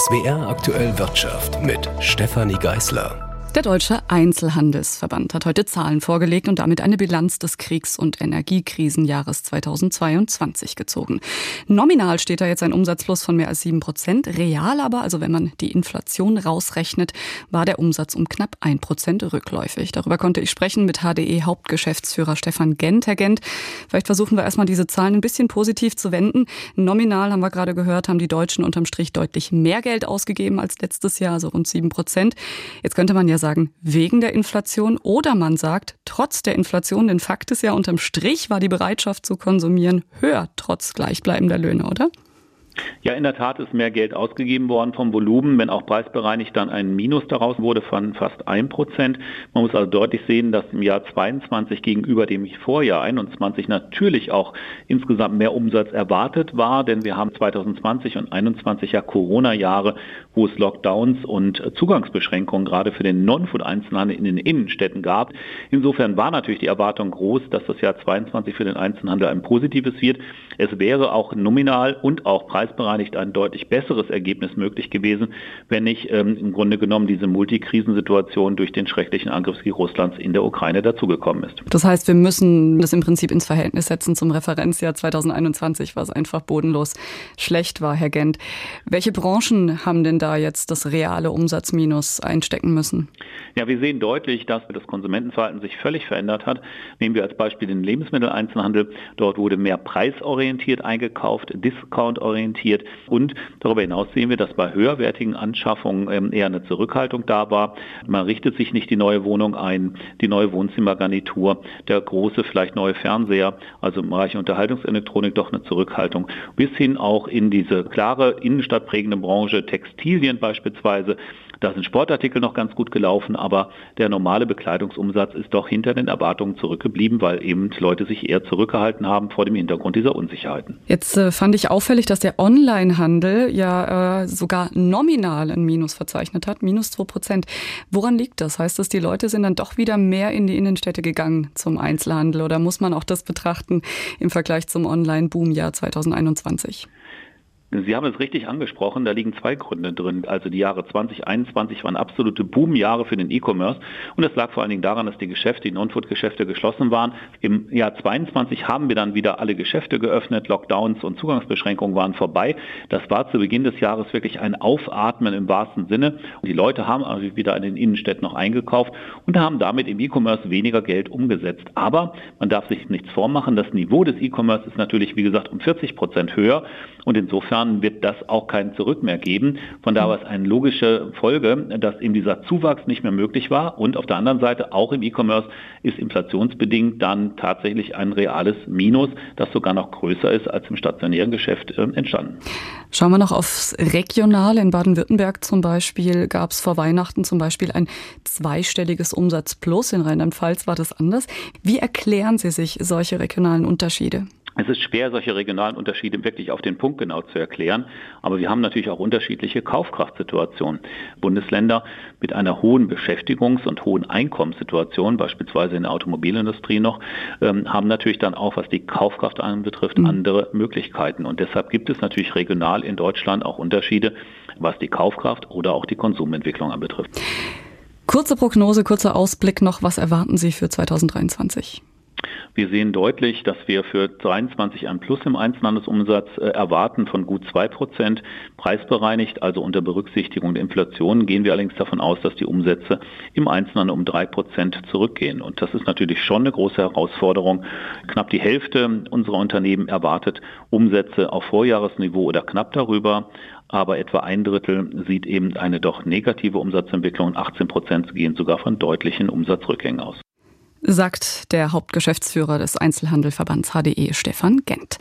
SWR aktuell Wirtschaft mit Stefanie Geißler. Der Deutsche Einzelhandelsverband hat heute Zahlen vorgelegt und damit eine Bilanz des Kriegs- und Energiekrisenjahres 2022 gezogen. Nominal steht da jetzt ein Umsatzplus von mehr als sieben Prozent. Real aber, also wenn man die Inflation rausrechnet, war der Umsatz um knapp ein Prozent rückläufig. Darüber konnte ich sprechen mit HDE Hauptgeschäftsführer Stefan Gent. Herr Gent, vielleicht versuchen wir erstmal diese Zahlen ein bisschen positiv zu wenden. Nominal haben wir gerade gehört, haben die Deutschen unterm Strich deutlich mehr Geld ausgegeben als letztes Jahr, also rund sieben Prozent. Jetzt könnte man ja sagen, wegen der Inflation oder man sagt, trotz der Inflation, denn Fakt ist ja, unterm Strich war die Bereitschaft zu konsumieren höher, trotz gleichbleibender Löhne, oder? Ja, in der Tat ist mehr Geld ausgegeben worden vom Volumen, wenn auch preisbereinigt dann ein Minus daraus wurde von fast 1 Prozent. Man muss also deutlich sehen, dass im Jahr 22 gegenüber dem Vorjahr 21 natürlich auch insgesamt mehr Umsatz erwartet war, denn wir haben 2020 und 21 ja Corona-Jahre, wo es Lockdowns und Zugangsbeschränkungen gerade für den Non-Food-Einzelhandel in den Innenstädten gab. Insofern war natürlich die Erwartung groß, dass das Jahr 22 für den Einzelhandel ein positives wird. Es wäre auch nominal und auch preisbereinigt preisbereinigt ein deutlich besseres Ergebnis möglich gewesen, wenn nicht ähm, im Grunde genommen diese Multikrisensituation durch den schrecklichen Angriffskrieg Russlands in der Ukraine dazugekommen ist. Das heißt, wir müssen das im Prinzip ins Verhältnis setzen zum Referenzjahr 2021, was einfach bodenlos schlecht war, Herr Gent. Welche Branchen haben denn da jetzt das reale Umsatzminus einstecken müssen? Ja, wir sehen deutlich, dass das Konsumentenverhalten sich völlig verändert hat. Nehmen wir als Beispiel den Lebensmitteleinzelhandel. Dort wurde mehr preisorientiert eingekauft, discountorientiert orientiert. Und darüber hinaus sehen wir, dass bei höherwertigen Anschaffungen ähm, eher eine Zurückhaltung da war. Man richtet sich nicht die neue Wohnung ein, die neue Wohnzimmergarnitur, der große, vielleicht neue Fernseher, also im Bereich Unterhaltungselektronik doch eine Zurückhaltung. Bis hin auch in diese klare innenstadtprägende Branche, Textilien beispielsweise, da sind Sportartikel noch ganz gut gelaufen, aber der normale Bekleidungsumsatz ist doch hinter den Erwartungen zurückgeblieben, weil eben Leute sich eher zurückgehalten haben vor dem Hintergrund dieser Unsicherheiten. Jetzt äh, fand ich auffällig, dass der Onlinehandel ja äh, sogar nominal ein Minus verzeichnet hat, minus 2 Prozent. Woran liegt das? Heißt das, die Leute sind dann doch wieder mehr in die Innenstädte gegangen zum Einzelhandel oder muss man auch das betrachten im Vergleich zum Online-Boom-Jahr 2021? Sie haben es richtig angesprochen, da liegen zwei Gründe drin. Also die Jahre 2021 waren absolute Boomjahre für den E-Commerce und das lag vor allen Dingen daran, dass die Geschäfte, die Non-Food-Geschäfte geschlossen waren. Im Jahr 22 haben wir dann wieder alle Geschäfte geöffnet, Lockdowns und Zugangsbeschränkungen waren vorbei. Das war zu Beginn des Jahres wirklich ein Aufatmen im wahrsten Sinne. Und die Leute haben also wieder in den Innenstädten noch eingekauft und haben damit im E-Commerce weniger Geld umgesetzt. Aber man darf sich nichts vormachen, das Niveau des E-Commerce ist natürlich, wie gesagt, um 40 Prozent höher und insofern Jahren wird das auch kein Zurück mehr geben. Von daher war es eine logische Folge, dass eben dieser Zuwachs nicht mehr möglich war. Und auf der anderen Seite, auch im E-Commerce ist inflationsbedingt dann tatsächlich ein reales Minus, das sogar noch größer ist als im stationären Geschäft äh, entstanden. Schauen wir noch aufs Regionale. In Baden-Württemberg zum Beispiel gab es vor Weihnachten zum Beispiel ein zweistelliges Umsatzplus. In Rheinland-Pfalz war das anders. Wie erklären Sie sich solche regionalen Unterschiede? Es ist schwer, solche regionalen Unterschiede wirklich auf den Punkt genau zu erklären, aber wir haben natürlich auch unterschiedliche Kaufkraftsituationen. Bundesländer mit einer hohen Beschäftigungs- und hohen Einkommenssituation, beispielsweise in der Automobilindustrie noch, ähm, haben natürlich dann auch, was die Kaufkraft anbetrifft, mhm. andere Möglichkeiten. Und deshalb gibt es natürlich regional in Deutschland auch Unterschiede, was die Kaufkraft oder auch die Konsumentwicklung anbetrifft. Kurze Prognose, kurzer Ausblick noch. Was erwarten Sie für 2023? Wir sehen deutlich, dass wir für 23 ein Plus im Einzelhandelsumsatz äh, erwarten von gut zwei Prozent. Preisbereinigt, also unter Berücksichtigung der Inflation, gehen wir allerdings davon aus, dass die Umsätze im Einzelhandel um drei Prozent zurückgehen. Und das ist natürlich schon eine große Herausforderung. Knapp die Hälfte unserer Unternehmen erwartet Umsätze auf Vorjahresniveau oder knapp darüber aber etwa ein Drittel sieht eben eine doch negative Umsatzentwicklung und 18 Prozent gehen sogar von deutlichen Umsatzrückgängen aus sagt der Hauptgeschäftsführer des Einzelhandelverbands HDE, Stefan Gent.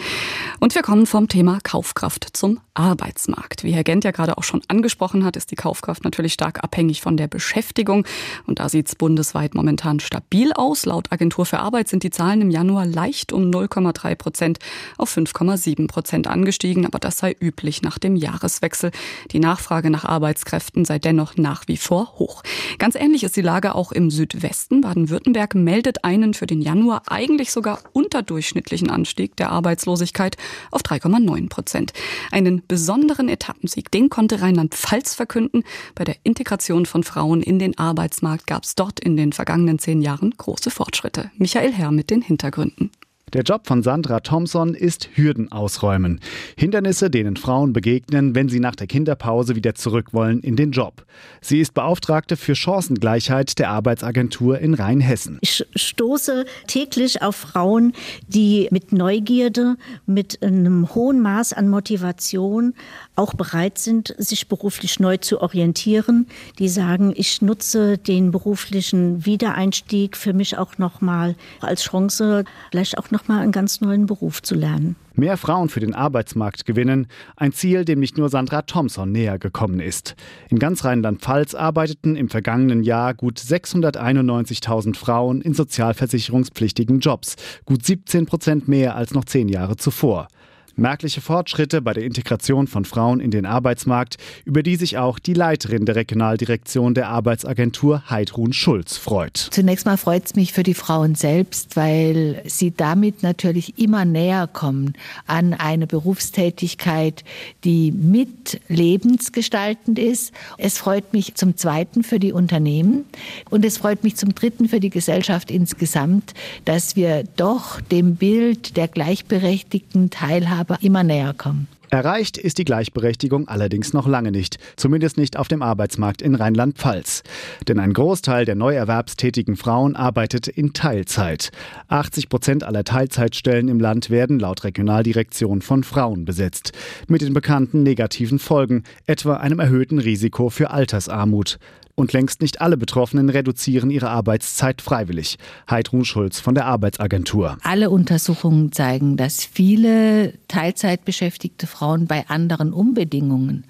Und wir kommen vom Thema Kaufkraft zum Arbeitsmarkt. Wie Herr Gent ja gerade auch schon angesprochen hat, ist die Kaufkraft natürlich stark abhängig von der Beschäftigung. Und da sieht es bundesweit momentan stabil aus. Laut Agentur für Arbeit sind die Zahlen im Januar leicht um 0,3 Prozent auf 5,7 Prozent angestiegen. Aber das sei üblich nach dem Jahreswechsel. Die Nachfrage nach Arbeitskräften sei dennoch nach wie vor hoch. Ganz ähnlich ist die Lage auch im Südwesten. Baden-Württemberg meldet einen für den Januar eigentlich sogar unterdurchschnittlichen Anstieg der Arbeitslosigkeit auf 3,9 Prozent. Einen besonderen Etappensieg, den konnte Rheinland-Pfalz verkünden. Bei der Integration von Frauen in den Arbeitsmarkt gab es dort in den vergangenen zehn Jahren große Fortschritte. Michael Herr mit den Hintergründen. Der Job von Sandra Thompson ist Hürden ausräumen. Hindernisse, denen Frauen begegnen, wenn sie nach der Kinderpause wieder zurück wollen in den Job. Sie ist Beauftragte für Chancengleichheit der Arbeitsagentur in Rheinhessen. Ich stoße täglich auf Frauen, die mit Neugierde, mit einem hohen Maß an Motivation auch bereit sind, sich beruflich neu zu orientieren. Die sagen, ich nutze den beruflichen Wiedereinstieg für mich auch nochmal als Chance, vielleicht auch noch nochmal einen ganz neuen Beruf zu lernen. Mehr Frauen für den Arbeitsmarkt gewinnen, ein Ziel, dem nicht nur Sandra Thompson näher gekommen ist. In ganz Rheinland-Pfalz arbeiteten im vergangenen Jahr gut 691.000 Frauen in sozialversicherungspflichtigen Jobs, gut 17 Prozent mehr als noch zehn Jahre zuvor. Merkliche Fortschritte bei der Integration von Frauen in den Arbeitsmarkt, über die sich auch die Leiterin der Regionaldirektion der Arbeitsagentur Heidrun Schulz freut. Zunächst mal freut es mich für die Frauen selbst, weil sie damit natürlich immer näher kommen an eine Berufstätigkeit, die mit lebensgestaltend ist. Es freut mich zum Zweiten für die Unternehmen und es freut mich zum Dritten für die Gesellschaft insgesamt, dass wir doch dem Bild der gleichberechtigten Teilhabe aber immer näher kommen. Erreicht ist die Gleichberechtigung allerdings noch lange nicht, zumindest nicht auf dem Arbeitsmarkt in Rheinland-Pfalz. Denn ein Großteil der neuerwerbstätigen Frauen arbeitet in Teilzeit. 80 Prozent aller Teilzeitstellen im Land werden laut Regionaldirektion von Frauen besetzt. Mit den bekannten negativen Folgen, etwa einem erhöhten Risiko für Altersarmut. Und längst nicht alle Betroffenen reduzieren ihre Arbeitszeit freiwillig. Heidrun Schulz von der Arbeitsagentur. Alle Untersuchungen zeigen, dass viele Teilzeitbeschäftigte Frauen bei anderen Umbedingungen,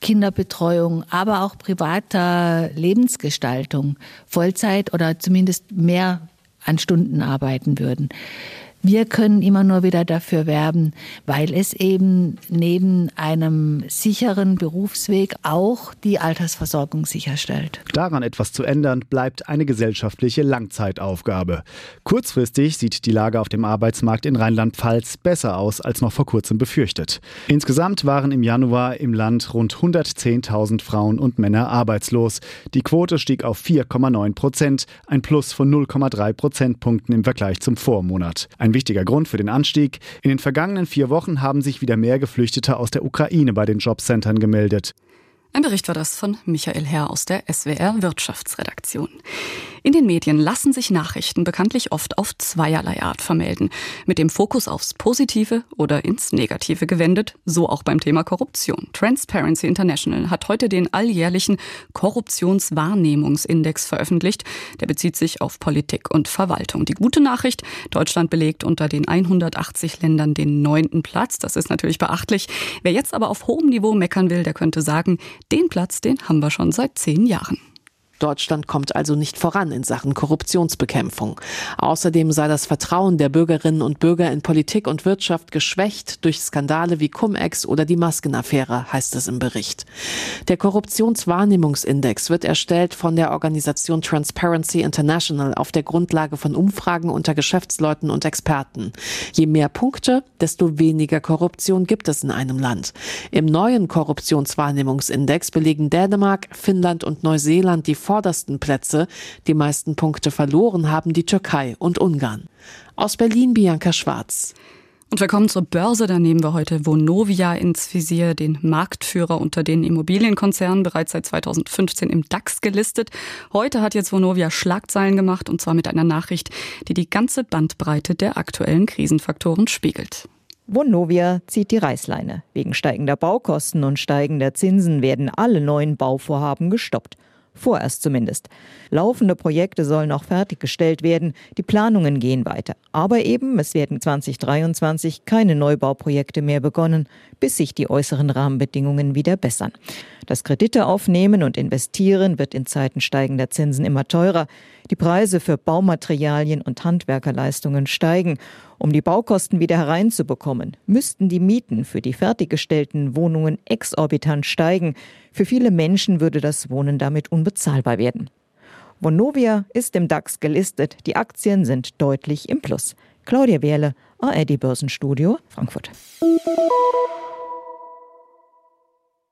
Kinderbetreuung, aber auch privater Lebensgestaltung Vollzeit oder zumindest mehr an Stunden arbeiten würden. Wir können immer nur wieder dafür werben, weil es eben neben einem sicheren Berufsweg auch die Altersversorgung sicherstellt. Daran etwas zu ändern, bleibt eine gesellschaftliche Langzeitaufgabe. Kurzfristig sieht die Lage auf dem Arbeitsmarkt in Rheinland-Pfalz besser aus als noch vor kurzem befürchtet. Insgesamt waren im Januar im Land rund 110.000 Frauen und Männer arbeitslos. Die Quote stieg auf 4,9 Prozent, ein Plus von 0,3 Prozentpunkten im Vergleich zum Vormonat. Ein wichtiger Grund für den Anstieg. In den vergangenen vier Wochen haben sich wieder mehr Geflüchtete aus der Ukraine bei den Jobcentern gemeldet. Ein Bericht war das von Michael Herr aus der SWR Wirtschaftsredaktion. In den Medien lassen sich Nachrichten bekanntlich oft auf zweierlei Art vermelden. Mit dem Fokus aufs Positive oder ins Negative gewendet, so auch beim Thema Korruption. Transparency International hat heute den alljährlichen Korruptionswahrnehmungsindex veröffentlicht. Der bezieht sich auf Politik und Verwaltung. Die gute Nachricht, Deutschland belegt unter den 180 Ländern den neunten Platz. Das ist natürlich beachtlich. Wer jetzt aber auf hohem Niveau meckern will, der könnte sagen, den Platz, den haben wir schon seit zehn Jahren. Deutschland kommt also nicht voran in Sachen Korruptionsbekämpfung. Außerdem sei das Vertrauen der Bürgerinnen und Bürger in Politik und Wirtschaft geschwächt durch Skandale wie Cum-Ex oder die Maskenaffäre, heißt es im Bericht. Der Korruptionswahrnehmungsindex wird erstellt von der Organisation Transparency International auf der Grundlage von Umfragen unter Geschäftsleuten und Experten. Je mehr Punkte, desto weniger Korruption gibt es in einem Land. Im neuen Korruptionswahrnehmungsindex belegen Dänemark, Finnland und Neuseeland die vordersten Plätze. Die meisten Punkte verloren haben die Türkei und Ungarn. Aus Berlin Bianca Schwarz. Und wir kommen zur Börse. Da nehmen wir heute Vonovia ins Visier, den Marktführer unter den Immobilienkonzernen, bereits seit 2015 im DAX gelistet. Heute hat jetzt Vonovia Schlagzeilen gemacht und zwar mit einer Nachricht, die die ganze Bandbreite der aktuellen Krisenfaktoren spiegelt. Vonovia zieht die Reißleine. Wegen steigender Baukosten und steigender Zinsen werden alle neuen Bauvorhaben gestoppt. Vorerst zumindest. Laufende Projekte sollen auch fertiggestellt werden. Die Planungen gehen weiter. Aber eben, es werden 2023 keine Neubauprojekte mehr begonnen, bis sich die äußeren Rahmenbedingungen wieder bessern. Das Kredite aufnehmen und investieren wird in Zeiten steigender Zinsen immer teurer. Die Preise für Baumaterialien und Handwerkerleistungen steigen. Um die Baukosten wieder hereinzubekommen, müssten die Mieten für die fertiggestellten Wohnungen exorbitant steigen. Für viele Menschen würde das Wohnen damit unbezahlbar werden. Vonovia ist im DAX gelistet. Die Aktien sind deutlich im Plus. Claudia Wehrle, ARD Börsenstudio, Frankfurt.